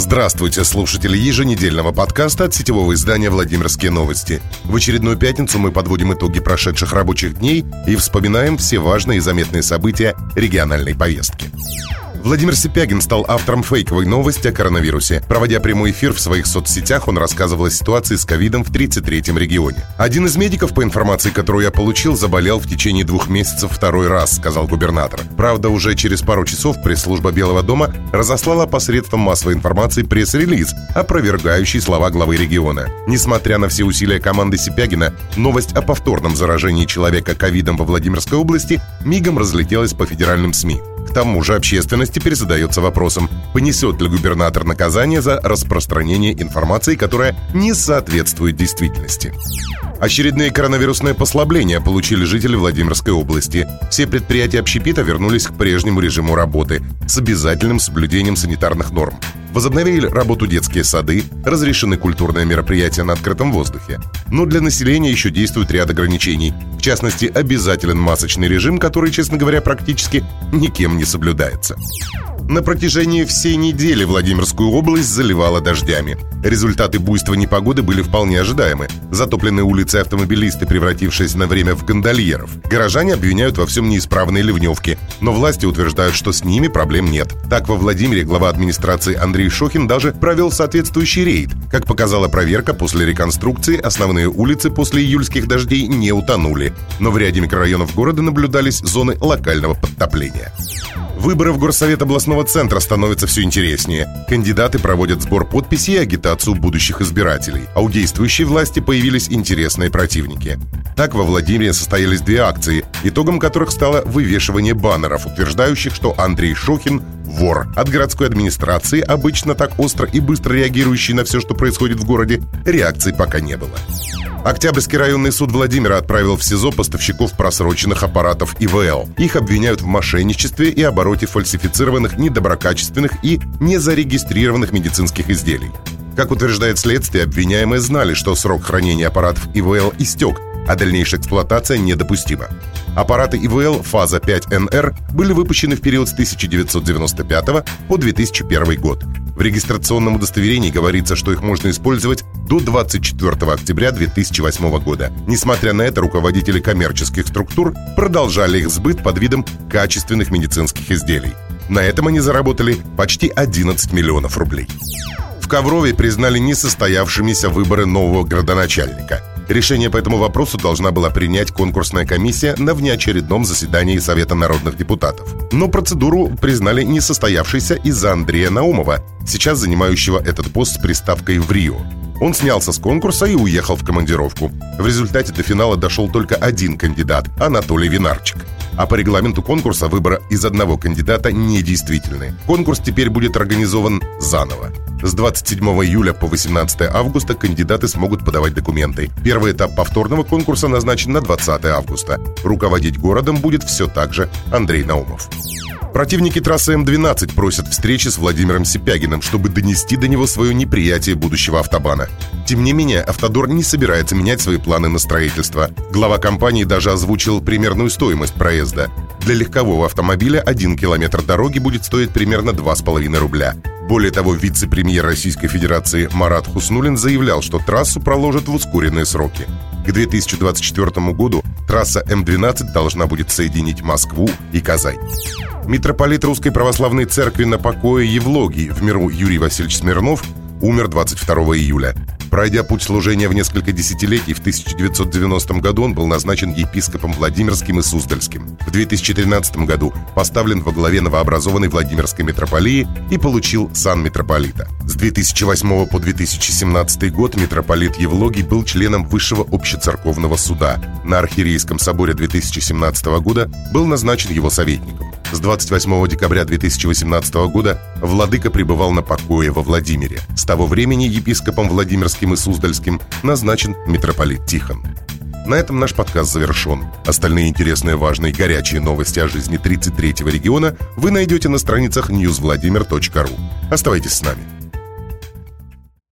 Здравствуйте, слушатели еженедельного подкаста от сетевого издания «Владимирские новости». В очередную пятницу мы подводим итоги прошедших рабочих дней и вспоминаем все важные и заметные события региональной повестки. Владимир Сипягин стал автором фейковой новости о коронавирусе. Проводя прямой эфир в своих соцсетях, он рассказывал о ситуации с ковидом в 33-м регионе. Один из медиков, по информации, которую я получил, заболел в течение двух месяцев второй раз, сказал губернатор. Правда, уже через пару часов пресс-служба Белого дома разослала посредством массовой информации пресс-релиз, опровергающий слова главы региона. Несмотря на все усилия команды Сипягина, новость о повторном заражении человека ковидом во Владимирской области мигом разлетелась по федеральным СМИ. К тому же общественность теперь задается вопросом, понесет ли губернатор наказание за распространение информации, которая не соответствует действительности. Очередные коронавирусные послабления получили жители Владимирской области. Все предприятия общепита вернулись к прежнему режиму работы с обязательным соблюдением санитарных норм. Возобновили работу детские сады, разрешены культурные мероприятия на открытом воздухе. Но для населения еще действует ряд ограничений. В частности, обязателен масочный режим, который, честно говоря, практически никем не соблюдается. На протяжении всей недели Владимирскую область заливало дождями. Результаты буйства непогоды были вполне ожидаемы. Затопленные улицы автомобилисты, превратившись на время в гондольеров. Горожане обвиняют во всем неисправные ливневки, но власти утверждают, что с ними проблем нет. Так, во Владимире глава администрации Андрей Шохин даже провел соответствующий рейд. Как показала проверка, после реконструкции основные улицы после июльских дождей не утонули. Но в ряде микрорайонов города наблюдались зоны локального подтопления. Выборы в Горсовет областного центра становятся все интереснее. Кандидаты проводят сбор подписей и агитацию будущих избирателей. А у действующей власти появились интересные противники. Так, во Владимире состоялись две акции, итогом которых стало вывешивание баннеров, утверждающих, что Андрей Шохин – вор. От городской администрации, обычно так остро и быстро реагирующей на все, что происходит в городе, реакций пока не было. Октябрьский районный суд Владимира отправил в СИЗО поставщиков просроченных аппаратов ИВЛ. Их обвиняют в мошенничестве и обороте фальсифицированных, недоброкачественных и незарегистрированных медицинских изделий. Как утверждает следствие, обвиняемые знали, что срок хранения аппаратов ИВЛ истек, а дальнейшая эксплуатация недопустима. Аппараты ИВЛ фаза 5НР были выпущены в период с 1995 по 2001 год. В регистрационном удостоверении говорится, что их можно использовать до 24 октября 2008 года. Несмотря на это, руководители коммерческих структур продолжали их сбыт под видом качественных медицинских изделий. На этом они заработали почти 11 миллионов рублей. В Коврове признали несостоявшимися выборы нового градоначальника – Решение по этому вопросу должна была принять конкурсная комиссия на внеочередном заседании Совета народных депутатов. Но процедуру признали несостоявшейся из-за Андрея Наумова, сейчас занимающего этот пост с приставкой в Рио. Он снялся с конкурса и уехал в командировку. В результате до финала дошел только один кандидат – Анатолий Винарчик. А по регламенту конкурса выбора из одного кандидата недействительны. Конкурс теперь будет организован заново. С 27 июля по 18 августа кандидаты смогут подавать документы. Первый этап повторного конкурса назначен на 20 августа. Руководить городом будет все так же Андрей Наумов. Противники трассы М-12 просят встречи с Владимиром Сипягиным, чтобы донести до него свое неприятие будущего автобана. Тем не менее, Автодор не собирается менять свои планы на строительство. Глава компании даже озвучил примерную стоимость проезда. Для легкового автомобиля один километр дороги будет стоить примерно 2,5 рубля. Более того, вице-премьер Российской Федерации Марат Хуснулин заявлял, что трассу проложат в ускоренные сроки. К 2024 году трасса М12 должна будет соединить Москву и Казань. Митрополит Русской Православной Церкви на покое Евлогий в миру Юрий Васильевич Смирнов умер 22 июля. Пройдя путь служения в несколько десятилетий, в 1990 году он был назначен епископом Владимирским и Суздальским. В 2013 году поставлен во главе новообразованной Владимирской митрополии и получил сан митрополита. С 2008 по 2017 год митрополит Евлогий был членом Высшего общецерковного суда. На Архиерейском соборе 2017 года был назначен его советником. С 28 декабря 2018 года владыка пребывал на покое во Владимире. С того времени епископом Владимирским и Суздальским назначен митрополит Тихон. На этом наш подкаст завершен. Остальные интересные, важные, горячие новости о жизни 33-го региона вы найдете на страницах newsvladimir.ru. Оставайтесь с нами.